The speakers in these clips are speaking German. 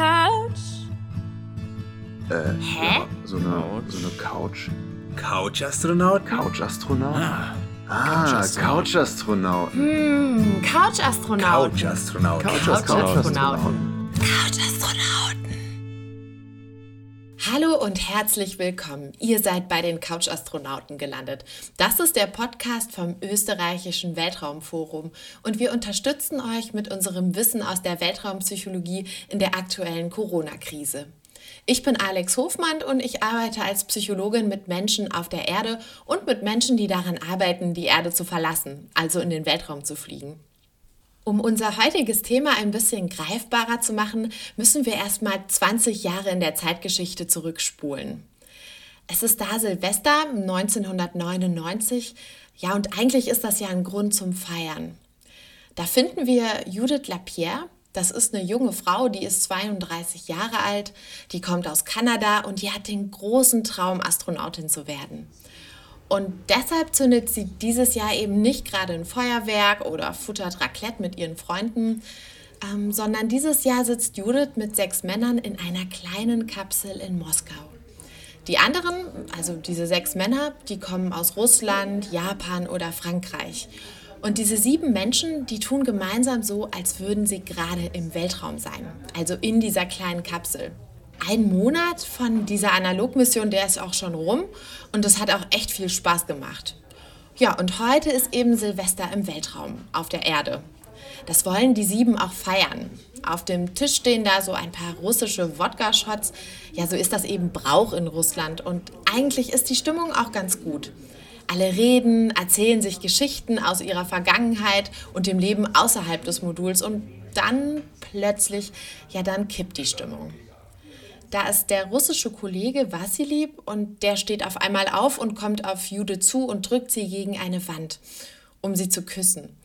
couch? Äh, Hä? Ja, so eine, so eine Couch. Couch-Astronaut? Couch-Astronaut? Ah, Ah, Couch-Astronaut. Couch-Astronaut. Hm, Couch-Astronauten. Couch-Astronaut. Couch-Astronauten. Couch-Astronauten. Hallo und herzlich willkommen. Ihr seid bei den Couch-Astronauten gelandet. Das ist der Podcast vom österreichischen Weltraumforum und wir unterstützen euch mit unserem Wissen aus der Weltraumpsychologie in der aktuellen Corona-Krise. Ich bin Alex Hofmann und ich arbeite als Psychologin mit Menschen auf der Erde und mit Menschen, die daran arbeiten, die Erde zu verlassen, also in den Weltraum zu fliegen. Um unser heutiges Thema ein bisschen greifbarer zu machen, müssen wir erstmal 20 Jahre in der Zeitgeschichte zurückspulen. Es ist da Silvester 1999, ja, und eigentlich ist das ja ein Grund zum Feiern. Da finden wir Judith Lapierre, das ist eine junge Frau, die ist 32 Jahre alt, die kommt aus Kanada und die hat den großen Traum, Astronautin zu werden. Und deshalb zündet sie dieses Jahr eben nicht gerade ein Feuerwerk oder futtert Raclette mit ihren Freunden, ähm, sondern dieses Jahr sitzt Judith mit sechs Männern in einer kleinen Kapsel in Moskau. Die anderen, also diese sechs Männer, die kommen aus Russland, Japan oder Frankreich. Und diese sieben Menschen, die tun gemeinsam so, als würden sie gerade im Weltraum sein, also in dieser kleinen Kapsel. Ein Monat von dieser Analogmission, der ist auch schon rum und das hat auch echt viel Spaß gemacht. Ja, und heute ist eben Silvester im Weltraum auf der Erde. Das wollen die sieben auch feiern. Auf dem Tisch stehen da so ein paar russische Wodka-Shots. Ja, so ist das eben Brauch in Russland und eigentlich ist die Stimmung auch ganz gut. Alle reden, erzählen sich Geschichten aus ihrer Vergangenheit und dem Leben außerhalb des Moduls und dann plötzlich, ja, dann kippt die Stimmung. Da ist der russische Kollege Vassili und der steht auf einmal auf und kommt auf Judith zu und drückt sie gegen eine Wand, um sie zu küssen.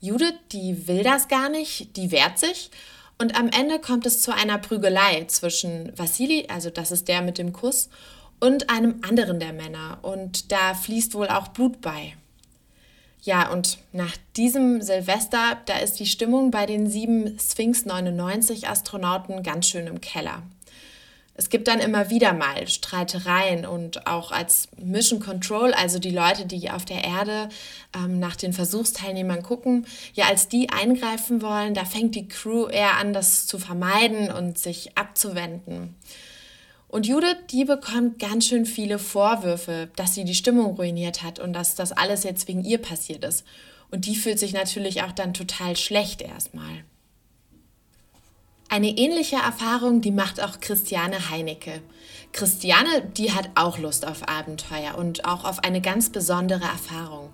Judith, die will das gar nicht, die wehrt sich und am Ende kommt es zu einer Prügelei zwischen Vassili, also das ist der mit dem Kuss, und einem anderen der Männer und da fließt wohl auch Blut bei. Ja, und nach diesem Silvester, da ist die Stimmung bei den sieben Sphinx 99 Astronauten ganz schön im Keller. Es gibt dann immer wieder mal Streitereien und auch als Mission Control, also die Leute, die auf der Erde ähm, nach den Versuchsteilnehmern gucken, ja, als die eingreifen wollen, da fängt die Crew eher an, das zu vermeiden und sich abzuwenden. Und Judith, die bekommt ganz schön viele Vorwürfe, dass sie die Stimmung ruiniert hat und dass das alles jetzt wegen ihr passiert ist. Und die fühlt sich natürlich auch dann total schlecht erstmal. Eine ähnliche Erfahrung, die macht auch Christiane Heinecke. Christiane, die hat auch Lust auf Abenteuer und auch auf eine ganz besondere Erfahrung.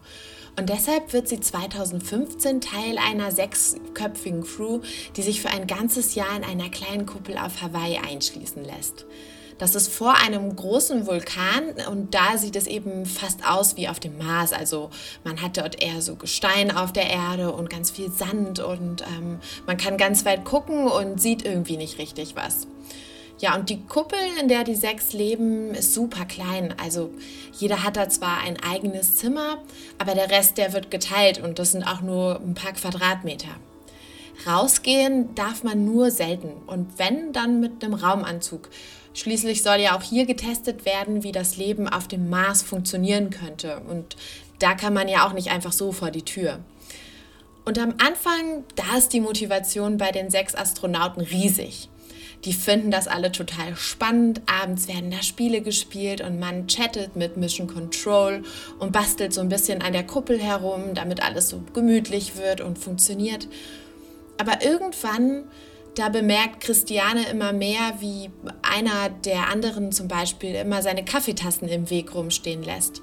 Und deshalb wird sie 2015 Teil einer sechsköpfigen Crew, die sich für ein ganzes Jahr in einer kleinen Kuppel auf Hawaii einschließen lässt. Das ist vor einem großen Vulkan und da sieht es eben fast aus wie auf dem Mars. Also man hat dort eher so Gestein auf der Erde und ganz viel Sand und ähm, man kann ganz weit gucken und sieht irgendwie nicht richtig was. Ja, und die Kuppel, in der die sechs leben, ist super klein. Also jeder hat da zwar ein eigenes Zimmer, aber der Rest, der wird geteilt und das sind auch nur ein paar Quadratmeter. Rausgehen darf man nur selten und wenn, dann mit einem Raumanzug. Schließlich soll ja auch hier getestet werden, wie das Leben auf dem Mars funktionieren könnte. Und da kann man ja auch nicht einfach so vor die Tür. Und am Anfang, da ist die Motivation bei den sechs Astronauten riesig. Die finden das alle total spannend. Abends werden da Spiele gespielt und man chattet mit Mission Control und bastelt so ein bisschen an der Kuppel herum, damit alles so gemütlich wird und funktioniert. Aber irgendwann, da bemerkt Christiane immer mehr, wie einer der anderen zum Beispiel immer seine Kaffeetassen im Weg rumstehen lässt.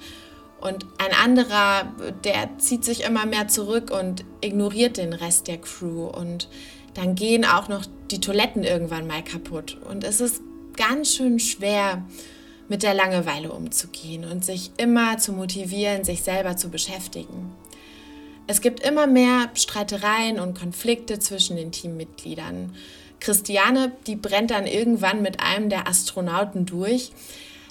Und ein anderer, der zieht sich immer mehr zurück und ignoriert den Rest der Crew. Und dann gehen auch noch die Toiletten irgendwann mal kaputt. Und es ist ganz schön schwer, mit der Langeweile umzugehen und sich immer zu motivieren, sich selber zu beschäftigen. Es gibt immer mehr Streitereien und Konflikte zwischen den Teammitgliedern. Christiane, die brennt dann irgendwann mit einem der Astronauten durch.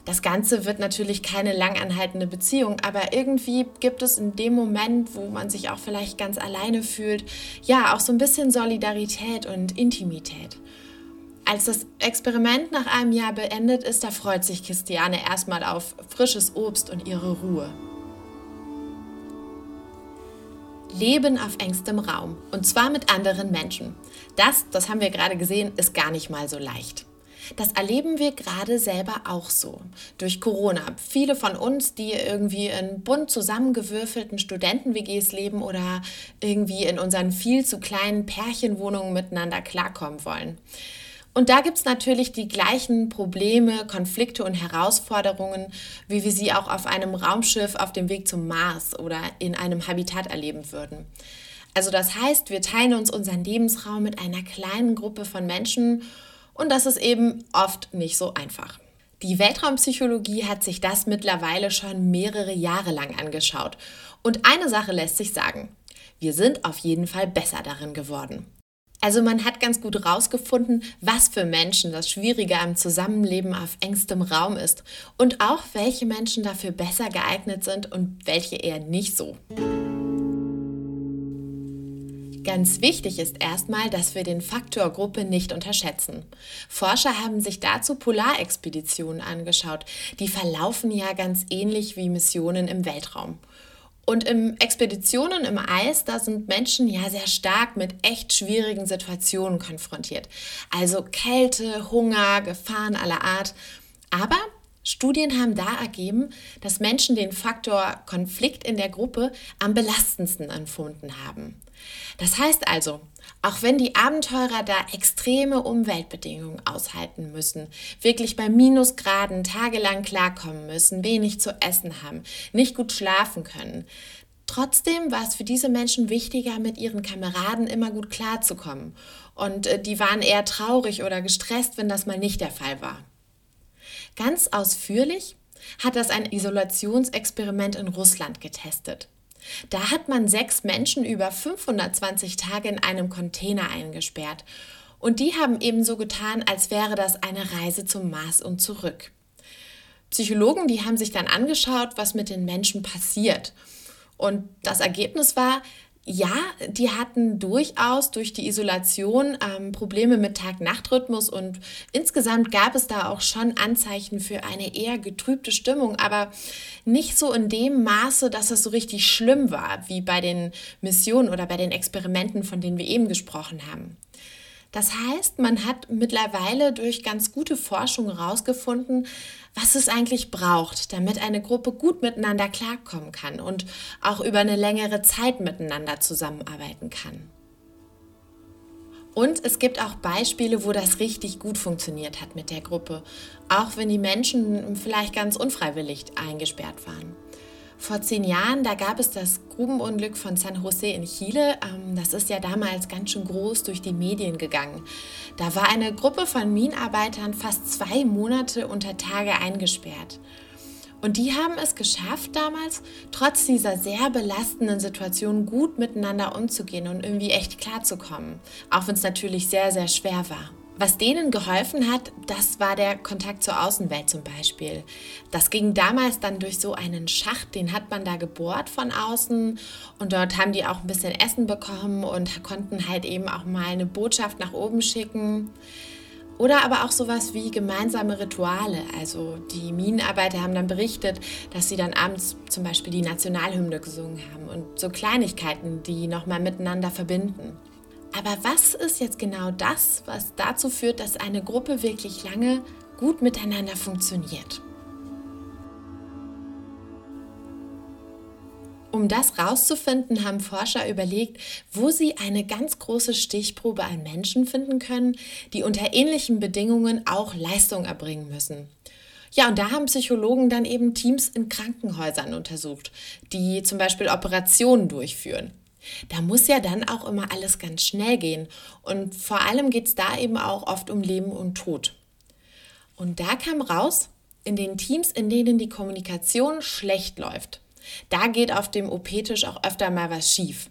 Das Ganze wird natürlich keine langanhaltende Beziehung, aber irgendwie gibt es in dem Moment, wo man sich auch vielleicht ganz alleine fühlt, ja, auch so ein bisschen Solidarität und Intimität. Als das Experiment nach einem Jahr beendet ist, da freut sich Christiane erstmal auf frisches Obst und ihre Ruhe. Leben auf engstem Raum und zwar mit anderen Menschen. Das, das haben wir gerade gesehen, ist gar nicht mal so leicht. Das erleben wir gerade selber auch so. Durch Corona. Viele von uns, die irgendwie in bunt zusammengewürfelten Studenten-WGs leben oder irgendwie in unseren viel zu kleinen Pärchenwohnungen miteinander klarkommen wollen. Und da gibt es natürlich die gleichen Probleme, Konflikte und Herausforderungen, wie wir sie auch auf einem Raumschiff auf dem Weg zum Mars oder in einem Habitat erleben würden. Also das heißt, wir teilen uns unseren Lebensraum mit einer kleinen Gruppe von Menschen und das ist eben oft nicht so einfach. Die Weltraumpsychologie hat sich das mittlerweile schon mehrere Jahre lang angeschaut. Und eine Sache lässt sich sagen. Wir sind auf jeden Fall besser darin geworden. Also man hat ganz gut herausgefunden, was für Menschen das Schwierige am Zusammenleben auf engstem Raum ist und auch welche Menschen dafür besser geeignet sind und welche eher nicht so. Ganz wichtig ist erstmal, dass wir den Faktor Gruppe nicht unterschätzen. Forscher haben sich dazu Polarexpeditionen angeschaut. Die verlaufen ja ganz ähnlich wie Missionen im Weltraum. Und im Expeditionen im Eis, da sind Menschen ja sehr stark mit echt schwierigen Situationen konfrontiert. Also Kälte, Hunger, Gefahren aller Art. Aber Studien haben da ergeben, dass Menschen den Faktor Konflikt in der Gruppe am belastendsten empfunden haben. Das heißt also, auch wenn die Abenteurer da extreme Umweltbedingungen aushalten müssen, wirklich bei Minusgraden tagelang klarkommen müssen, wenig zu essen haben, nicht gut schlafen können, Trotzdem war es für diese Menschen wichtiger, mit ihren Kameraden immer gut klarzukommen. Und äh, die waren eher traurig oder gestresst, wenn das mal nicht der Fall war. Ganz ausführlich hat das ein Isolationsexperiment in Russland getestet. Da hat man sechs Menschen über 520 Tage in einem Container eingesperrt. Und die haben ebenso getan, als wäre das eine Reise zum Mars und zurück. Psychologen, die haben sich dann angeschaut, was mit den Menschen passiert. Und das Ergebnis war, ja, die hatten durchaus durch die Isolation ähm, Probleme mit Tag-Nacht-Rhythmus und insgesamt gab es da auch schon Anzeichen für eine eher getrübte Stimmung, aber nicht so in dem Maße, dass es so richtig schlimm war, wie bei den Missionen oder bei den Experimenten, von denen wir eben gesprochen haben. Das heißt, man hat mittlerweile durch ganz gute Forschung herausgefunden, was es eigentlich braucht, damit eine Gruppe gut miteinander klarkommen kann und auch über eine längere Zeit miteinander zusammenarbeiten kann. Und es gibt auch Beispiele, wo das richtig gut funktioniert hat mit der Gruppe, auch wenn die Menschen vielleicht ganz unfreiwillig eingesperrt waren. Vor zehn Jahren, da gab es das Grubenunglück von San Jose in Chile. Ähm, das ist ja damals ganz schön groß durch die Medien gegangen. Da war eine Gruppe von Minenarbeitern fast zwei Monate unter Tage eingesperrt. Und die haben es geschafft damals, trotz dieser sehr belastenden Situation gut miteinander umzugehen und irgendwie echt klarzukommen. Auch wenn es natürlich sehr, sehr schwer war. Was denen geholfen hat, das war der Kontakt zur Außenwelt zum Beispiel. Das ging damals dann durch so einen Schacht, den hat man da gebohrt von außen und dort haben die auch ein bisschen Essen bekommen und konnten halt eben auch mal eine Botschaft nach oben schicken. Oder aber auch sowas wie gemeinsame Rituale. Also die Minenarbeiter haben dann berichtet, dass sie dann abends zum Beispiel die Nationalhymne gesungen haben und so Kleinigkeiten, die nochmal miteinander verbinden. Aber was ist jetzt genau das, was dazu führt, dass eine Gruppe wirklich lange gut miteinander funktioniert? Um das rauszufinden, haben Forscher überlegt, wo sie eine ganz große Stichprobe an Menschen finden können, die unter ähnlichen Bedingungen auch Leistung erbringen müssen. Ja, und da haben Psychologen dann eben Teams in Krankenhäusern untersucht, die zum Beispiel Operationen durchführen. Da muss ja dann auch immer alles ganz schnell gehen. Und vor allem geht es da eben auch oft um Leben und Tod. Und da kam raus, in den Teams, in denen die Kommunikation schlecht läuft, da geht auf dem OP-Tisch auch öfter mal was schief.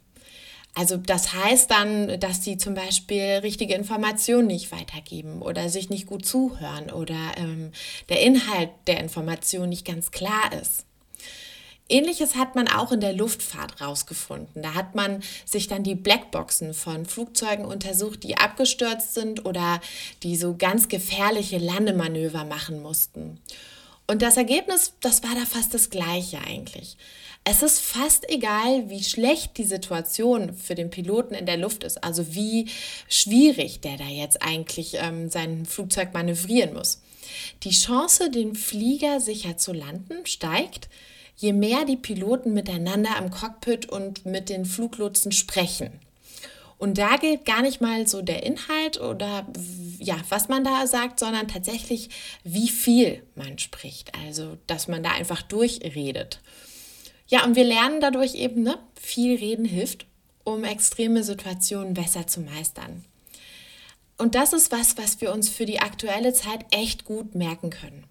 Also das heißt dann, dass sie zum Beispiel richtige Informationen nicht weitergeben oder sich nicht gut zuhören oder ähm, der Inhalt der Information nicht ganz klar ist. Ähnliches hat man auch in der Luftfahrt rausgefunden. Da hat man sich dann die Blackboxen von Flugzeugen untersucht, die abgestürzt sind oder die so ganz gefährliche Landemanöver machen mussten. Und das Ergebnis, das war da fast das gleiche eigentlich. Es ist fast egal, wie schlecht die Situation für den Piloten in der Luft ist, also wie schwierig der da jetzt eigentlich ähm, sein Flugzeug manövrieren muss. Die Chance, den Flieger sicher zu landen, steigt, je mehr die Piloten miteinander im Cockpit und mit den Fluglotsen sprechen. Und da gilt gar nicht mal so der Inhalt oder ja, was man da sagt, sondern tatsächlich, wie viel man spricht. Also, dass man da einfach durchredet. Ja, und wir lernen dadurch eben, ne, viel reden hilft, um extreme Situationen besser zu meistern. Und das ist was, was wir uns für die aktuelle Zeit echt gut merken können.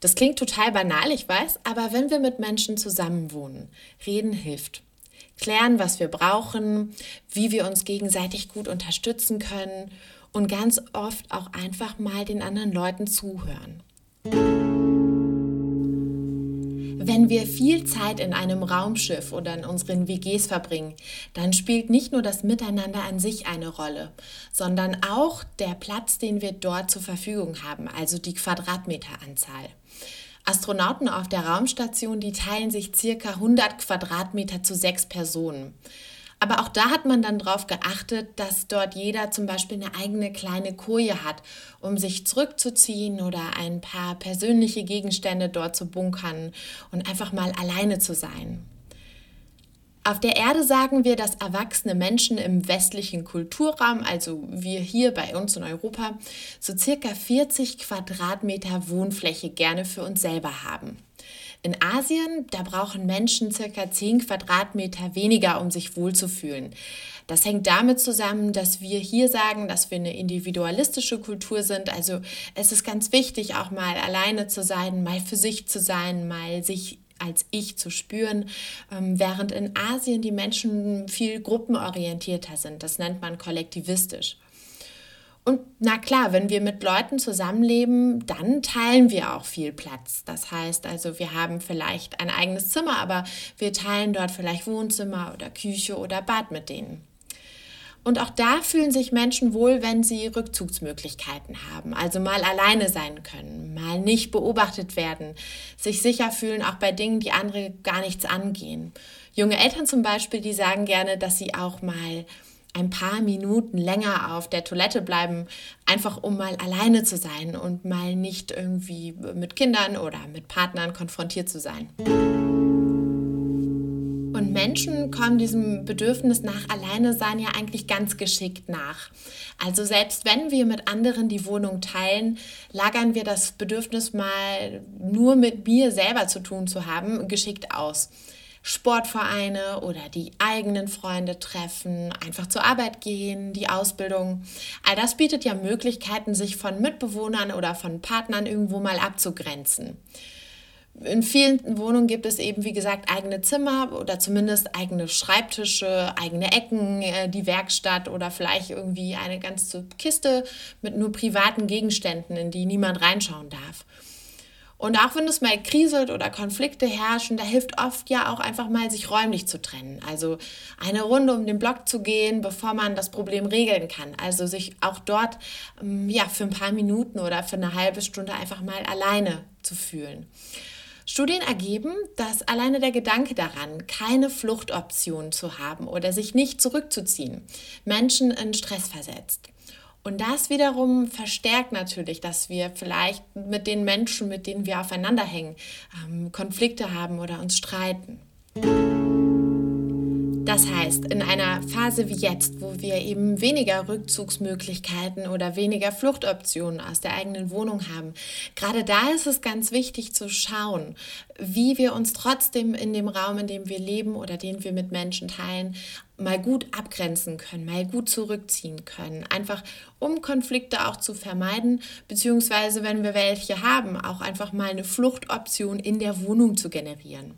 Das klingt total banal, ich weiß, aber wenn wir mit Menschen zusammenwohnen, reden hilft. Klären, was wir brauchen, wie wir uns gegenseitig gut unterstützen können und ganz oft auch einfach mal den anderen Leuten zuhören. Wenn wir viel Zeit in einem Raumschiff oder in unseren WGs verbringen, dann spielt nicht nur das Miteinander an sich eine Rolle, sondern auch der Platz, den wir dort zur Verfügung haben, also die Quadratmeteranzahl. Astronauten auf der Raumstation, die teilen sich circa 100 Quadratmeter zu sechs Personen. Aber auch da hat man dann darauf geachtet, dass dort jeder zum Beispiel eine eigene kleine Koje hat, um sich zurückzuziehen oder ein paar persönliche Gegenstände dort zu bunkern und einfach mal alleine zu sein. Auf der Erde sagen wir, dass erwachsene Menschen im westlichen Kulturraum, also wir hier bei uns in Europa, so circa 40 Quadratmeter Wohnfläche gerne für uns selber haben. In Asien, da brauchen Menschen circa 10 Quadratmeter weniger, um sich wohlzufühlen. Das hängt damit zusammen, dass wir hier sagen, dass wir eine individualistische Kultur sind. Also es ist ganz wichtig, auch mal alleine zu sein, mal für sich zu sein, mal sich als ich zu spüren, ähm, während in Asien die Menschen viel gruppenorientierter sind. Das nennt man kollektivistisch. Und na klar, wenn wir mit Leuten zusammenleben, dann teilen wir auch viel Platz. Das heißt also, wir haben vielleicht ein eigenes Zimmer, aber wir teilen dort vielleicht Wohnzimmer oder Küche oder Bad mit denen. Und auch da fühlen sich Menschen wohl, wenn sie Rückzugsmöglichkeiten haben, also mal alleine sein können, mal nicht beobachtet werden, sich sicher fühlen, auch bei Dingen, die andere gar nichts angehen. Junge Eltern zum Beispiel, die sagen gerne, dass sie auch mal ein paar Minuten länger auf der Toilette bleiben, einfach um mal alleine zu sein und mal nicht irgendwie mit Kindern oder mit Partnern konfrontiert zu sein. Und Menschen kommen diesem Bedürfnis nach alleine sein ja eigentlich ganz geschickt nach. Also selbst wenn wir mit anderen die Wohnung teilen, lagern wir das Bedürfnis mal nur mit mir selber zu tun zu haben, geschickt aus. Sportvereine oder die eigenen Freunde treffen, einfach zur Arbeit gehen, die Ausbildung. All das bietet ja Möglichkeiten, sich von Mitbewohnern oder von Partnern irgendwo mal abzugrenzen. In vielen Wohnungen gibt es eben, wie gesagt, eigene Zimmer oder zumindest eigene Schreibtische, eigene Ecken, äh, die Werkstatt oder vielleicht irgendwie eine ganze Kiste mit nur privaten Gegenständen, in die niemand reinschauen darf. Und auch wenn es mal kriselt oder Konflikte herrschen, da hilft oft ja auch einfach mal, sich räumlich zu trennen. Also eine Runde um den Block zu gehen, bevor man das Problem regeln kann. Also sich auch dort ähm, ja, für ein paar Minuten oder für eine halbe Stunde einfach mal alleine zu fühlen. Studien ergeben, dass alleine der Gedanke daran, keine Fluchtoption zu haben oder sich nicht zurückzuziehen, Menschen in Stress versetzt. Und das wiederum verstärkt natürlich, dass wir vielleicht mit den Menschen, mit denen wir aufeinander hängen, ähm, Konflikte haben oder uns streiten. Das heißt, in einer Phase wie jetzt, wo wir eben weniger Rückzugsmöglichkeiten oder weniger Fluchtoptionen aus der eigenen Wohnung haben, gerade da ist es ganz wichtig zu schauen, wie wir uns trotzdem in dem Raum, in dem wir leben oder den wir mit Menschen teilen, mal gut abgrenzen können, mal gut zurückziehen können. Einfach um Konflikte auch zu vermeiden, beziehungsweise wenn wir welche haben, auch einfach mal eine Fluchtoption in der Wohnung zu generieren.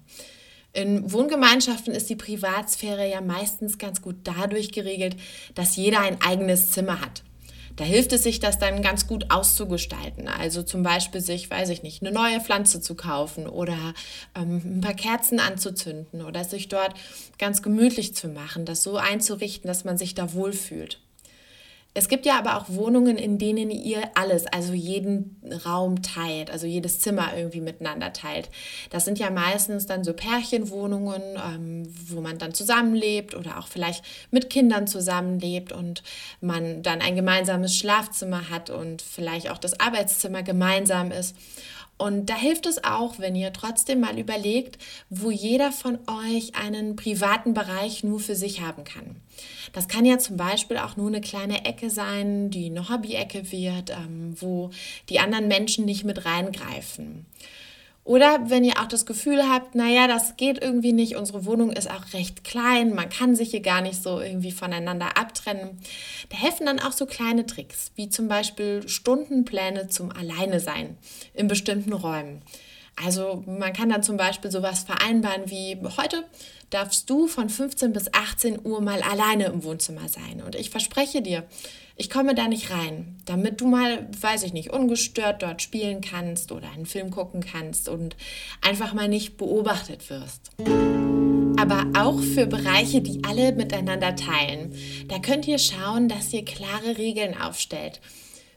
In Wohngemeinschaften ist die Privatsphäre ja meistens ganz gut dadurch geregelt, dass jeder ein eigenes Zimmer hat. Da hilft es sich, das dann ganz gut auszugestalten. Also zum Beispiel sich, weiß ich nicht, eine neue Pflanze zu kaufen oder ähm, ein paar Kerzen anzuzünden oder sich dort ganz gemütlich zu machen, das so einzurichten, dass man sich da wohlfühlt. Es gibt ja aber auch Wohnungen, in denen ihr alles, also jeden Raum teilt, also jedes Zimmer irgendwie miteinander teilt. Das sind ja meistens dann so Pärchenwohnungen, ähm, wo man dann zusammenlebt oder auch vielleicht mit Kindern zusammenlebt und man dann ein gemeinsames Schlafzimmer hat und vielleicht auch das Arbeitszimmer gemeinsam ist. Und da hilft es auch, wenn ihr trotzdem mal überlegt, wo jeder von euch einen privaten Bereich nur für sich haben kann. Das kann ja zum Beispiel auch nur eine kleine Ecke sein, die eine Hobby-Ecke wird, ähm, wo die anderen Menschen nicht mit reingreifen. Oder wenn ihr auch das Gefühl habt, naja, das geht irgendwie nicht, unsere Wohnung ist auch recht klein, man kann sich hier gar nicht so irgendwie voneinander abtrennen. Da helfen dann auch so kleine Tricks, wie zum Beispiel Stundenpläne zum Alleine sein in bestimmten Räumen. Also man kann dann zum Beispiel sowas vereinbaren wie heute darfst du von 15 bis 18 Uhr mal alleine im Wohnzimmer sein. Und ich verspreche dir, ich komme da nicht rein, damit du mal, weiß ich nicht, ungestört dort spielen kannst oder einen Film gucken kannst und einfach mal nicht beobachtet wirst. Aber auch für Bereiche, die alle miteinander teilen, da könnt ihr schauen, dass ihr klare Regeln aufstellt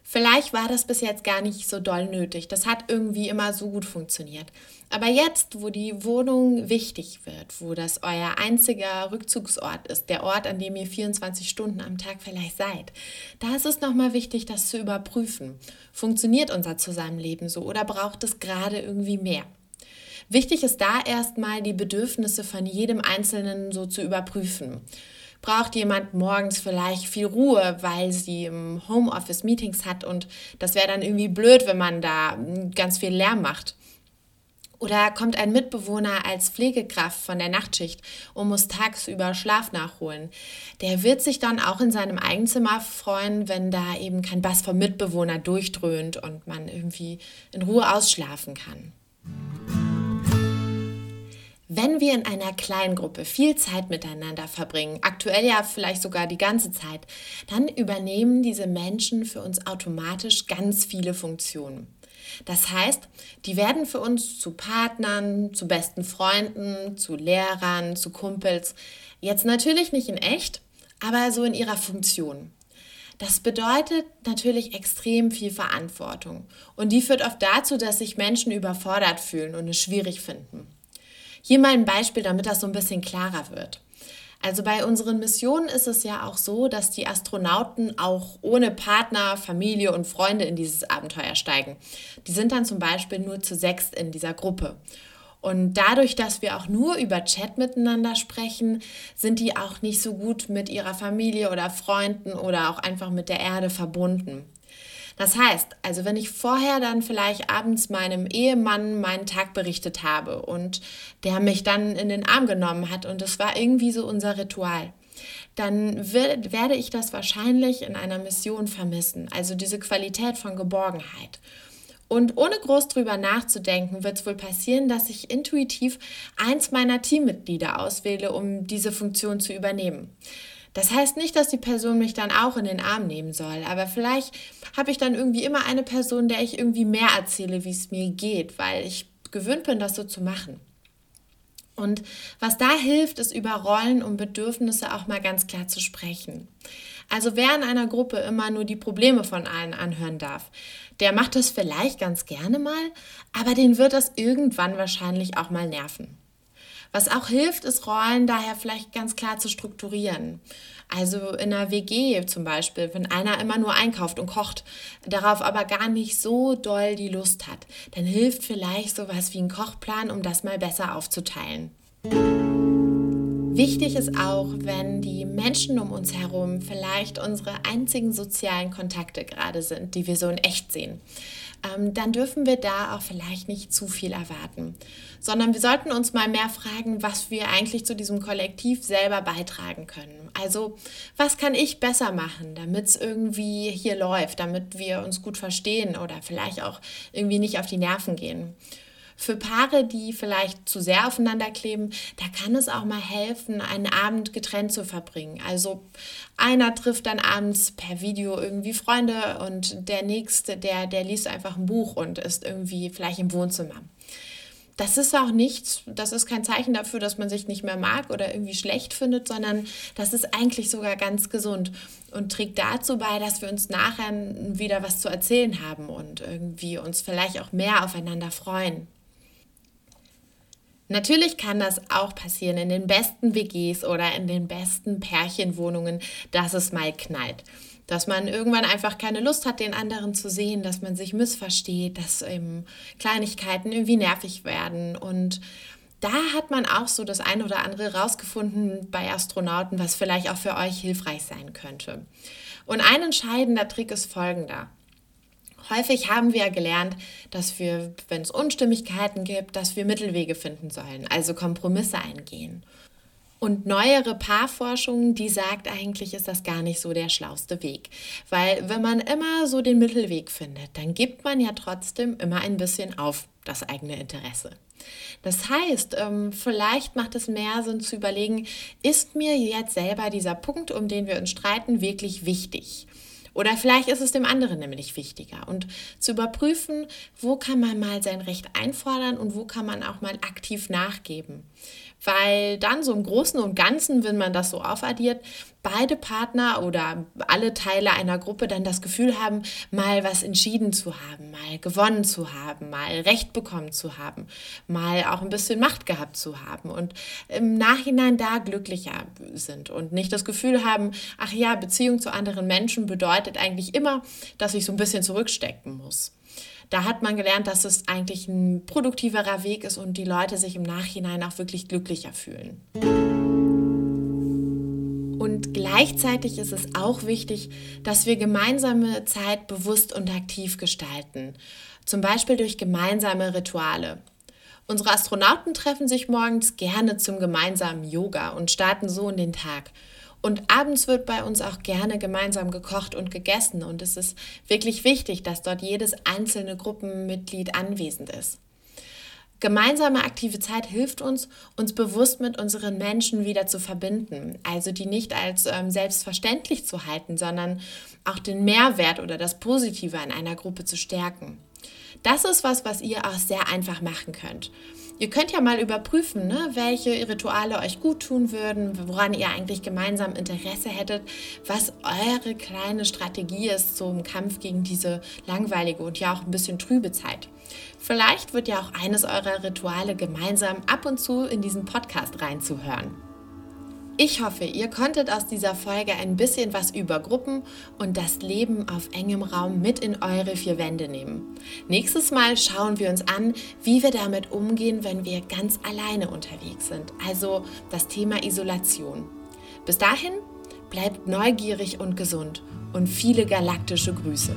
Vielleicht war das bis jetzt gar nicht so doll nötig. Das hat irgendwie immer so gut funktioniert. Aber jetzt, wo die Wohnung wichtig wird, wo das euer einziger Rückzugsort ist, der Ort, an dem ihr 24 Stunden am Tag vielleicht seid, da ist es nochmal wichtig, das zu überprüfen. Funktioniert unser Zusammenleben so oder braucht es gerade irgendwie mehr? Wichtig ist da erstmal die Bedürfnisse von jedem Einzelnen so zu überprüfen braucht jemand morgens vielleicht viel Ruhe, weil sie im Homeoffice Meetings hat und das wäre dann irgendwie blöd, wenn man da ganz viel Lärm macht. Oder kommt ein Mitbewohner als Pflegekraft von der Nachtschicht und muss tagsüber Schlaf nachholen. Der wird sich dann auch in seinem Eigenzimmer freuen, wenn da eben kein Bass vom Mitbewohner durchdröhnt und man irgendwie in Ruhe ausschlafen kann. Wenn wir in einer kleinen Gruppe viel Zeit miteinander verbringen, aktuell ja vielleicht sogar die ganze Zeit, dann übernehmen diese Menschen für uns automatisch ganz viele Funktionen. Das heißt, die werden für uns zu Partnern, zu besten Freunden, zu Lehrern, zu Kumpels. Jetzt natürlich nicht in echt, aber so in ihrer Funktion. Das bedeutet natürlich extrem viel Verantwortung. Und die führt oft dazu, dass sich Menschen überfordert fühlen und es schwierig finden. Hier mal ein Beispiel, damit das so ein bisschen klarer wird. Also bei unseren Missionen ist es ja auch so, dass die Astronauten auch ohne Partner, Familie und Freunde in dieses Abenteuer steigen. Die sind dann zum Beispiel nur zu sechs in dieser Gruppe. Und dadurch, dass wir auch nur über Chat miteinander sprechen, sind die auch nicht so gut mit ihrer Familie oder Freunden oder auch einfach mit der Erde verbunden. Das heißt, also wenn ich vorher dann vielleicht abends meinem Ehemann meinen Tag berichtet habe und der mich dann in den Arm genommen hat und es war irgendwie so unser Ritual, dann wird, werde ich das wahrscheinlich in einer Mission vermissen, also diese Qualität von Geborgenheit. Und ohne groß drüber nachzudenken, wird es wohl passieren, dass ich intuitiv eins meiner Teammitglieder auswähle, um diese Funktion zu übernehmen. Das heißt nicht, dass die Person mich dann auch in den Arm nehmen soll, aber vielleicht habe ich dann irgendwie immer eine Person, der ich irgendwie mehr erzähle, wie es mir geht, weil ich gewöhnt bin, das so zu machen. Und was da hilft, ist über Rollen und Bedürfnisse auch mal ganz klar zu sprechen. Also wer in einer Gruppe immer nur die Probleme von allen anhören darf, der macht das vielleicht ganz gerne mal, aber den wird das irgendwann wahrscheinlich auch mal nerven. Was auch hilft, ist Rollen daher vielleicht ganz klar zu strukturieren. Also in einer WG zum Beispiel, wenn einer immer nur einkauft und kocht, darauf aber gar nicht so doll die Lust hat, dann hilft vielleicht sowas wie ein Kochplan, um das mal besser aufzuteilen. Wichtig ist auch, wenn die Menschen um uns herum vielleicht unsere einzigen sozialen Kontakte gerade sind, die wir so in echt sehen ähm, dann dürfen wir da auch vielleicht nicht zu viel erwarten, sondern wir sollten uns mal mehr fragen, was wir eigentlich zu diesem Kollektiv selber beitragen können. Also, was kann ich besser machen, damit es irgendwie hier läuft, damit wir uns gut verstehen oder vielleicht auch irgendwie nicht auf die Nerven gehen. Für Paare, die vielleicht zu sehr aufeinander kleben, da kann es auch mal helfen, einen Abend getrennt zu verbringen. Also einer trifft dann abends per Video irgendwie Freunde und der nächste, der, der liest einfach ein Buch und ist irgendwie vielleicht im Wohnzimmer das ist auch nichts, das ist kein Zeichen dafür, dass man sich nicht mehr mag oder irgendwie schlecht findet, sondern das ist eigentlich sogar ganz gesund und trägt dazu bei, dass wir uns nachher wieder was zu erzählen haben und irgendwie uns vielleicht auch mehr aufeinander freuen. Natürlich kann das auch passieren in den besten WGs oder in den besten Pärchenwohnungen, dass es mal knallt dass man irgendwann einfach keine Lust hat, den anderen zu sehen, dass man sich missversteht, dass eben Kleinigkeiten irgendwie nervig werden und da hat man auch so das eine oder andere rausgefunden bei Astronauten, was vielleicht auch für euch hilfreich sein könnte. Und ein entscheidender Trick ist folgender. Häufig haben wir gelernt, dass wir, wenn es Unstimmigkeiten gibt, dass wir Mittelwege finden sollen, also Kompromisse eingehen. Und neuere Paarforschung, die sagt eigentlich, ist das gar nicht so der schlauste Weg. Weil wenn man immer so den Mittelweg findet, dann gibt man ja trotzdem immer ein bisschen auf das eigene Interesse. Das heißt, ähm, vielleicht macht es mehr Sinn zu überlegen, ist mir jetzt selber dieser Punkt, um den wir uns streiten, wirklich wichtig? Oder vielleicht ist es dem anderen nämlich wichtiger. Und zu überprüfen, wo kann man mal sein Recht einfordern und wo kann man auch mal aktiv nachgeben weil dann so im Großen und Ganzen, wenn man das so aufaddiert, beide Partner oder alle Teile einer Gruppe dann das Gefühl haben, mal was entschieden zu haben, mal gewonnen zu haben, mal Recht bekommen zu haben, mal auch ein bisschen Macht gehabt zu haben und im Nachhinein da glücklicher sind und nicht das Gefühl haben, ach ja, Beziehung zu anderen Menschen bedeutet eigentlich immer, dass ich so ein bisschen zurückstecken muss da hat man gelernt, dass es eigentlich ein produktiverer Weg ist und die Leute sich im Nachhinein auch wirklich glücklicher fühlen. Und gleichzeitig ist es auch wichtig, dass wir gemeinsame Zeit bewusst und aktiv gestalten. Zum Beispiel durch gemeinsame Rituale. Unsere Astronauten treffen sich morgens gerne zum gemeinsamen Yoga und starten so in den Tag. Und abends wird bei uns auch gerne gemeinsam gekocht und gegessen. Und es ist wirklich wichtig, dass dort jedes einzelne Gruppenmitglied anwesend ist. Gemeinsame aktive Zeit hilft uns, uns bewusst mit unseren Menschen wieder zu verbinden. Also die nicht als ähm, selbstverständlich zu halten, sondern auch den Mehrwert oder das Positive in einer Gruppe zu stärken. Das ist was, was ihr auch sehr einfach machen könnt. Ihr könnt ja mal überprüfen, ne, welche Rituale euch gut tun würden, woran ihr eigentlich gemeinsam Interesse hättet, was eure kleine Strategie ist zum Kampf gegen diese langweilige und ja auch ein bisschen trübe Zeit. Vielleicht wird ja auch eines eurer Rituale gemeinsam ab und zu in diesen Podcast reinzuhören. Ich hoffe, ihr konntet aus dieser Folge ein bisschen was über Gruppen und das Leben auf engem Raum mit in eure vier Wände nehmen. Nächstes Mal schauen wir uns an, wie wir damit umgehen, wenn wir ganz alleine unterwegs sind, also das Thema Isolation. Bis dahin, bleibt neugierig und gesund und viele galaktische Grüße.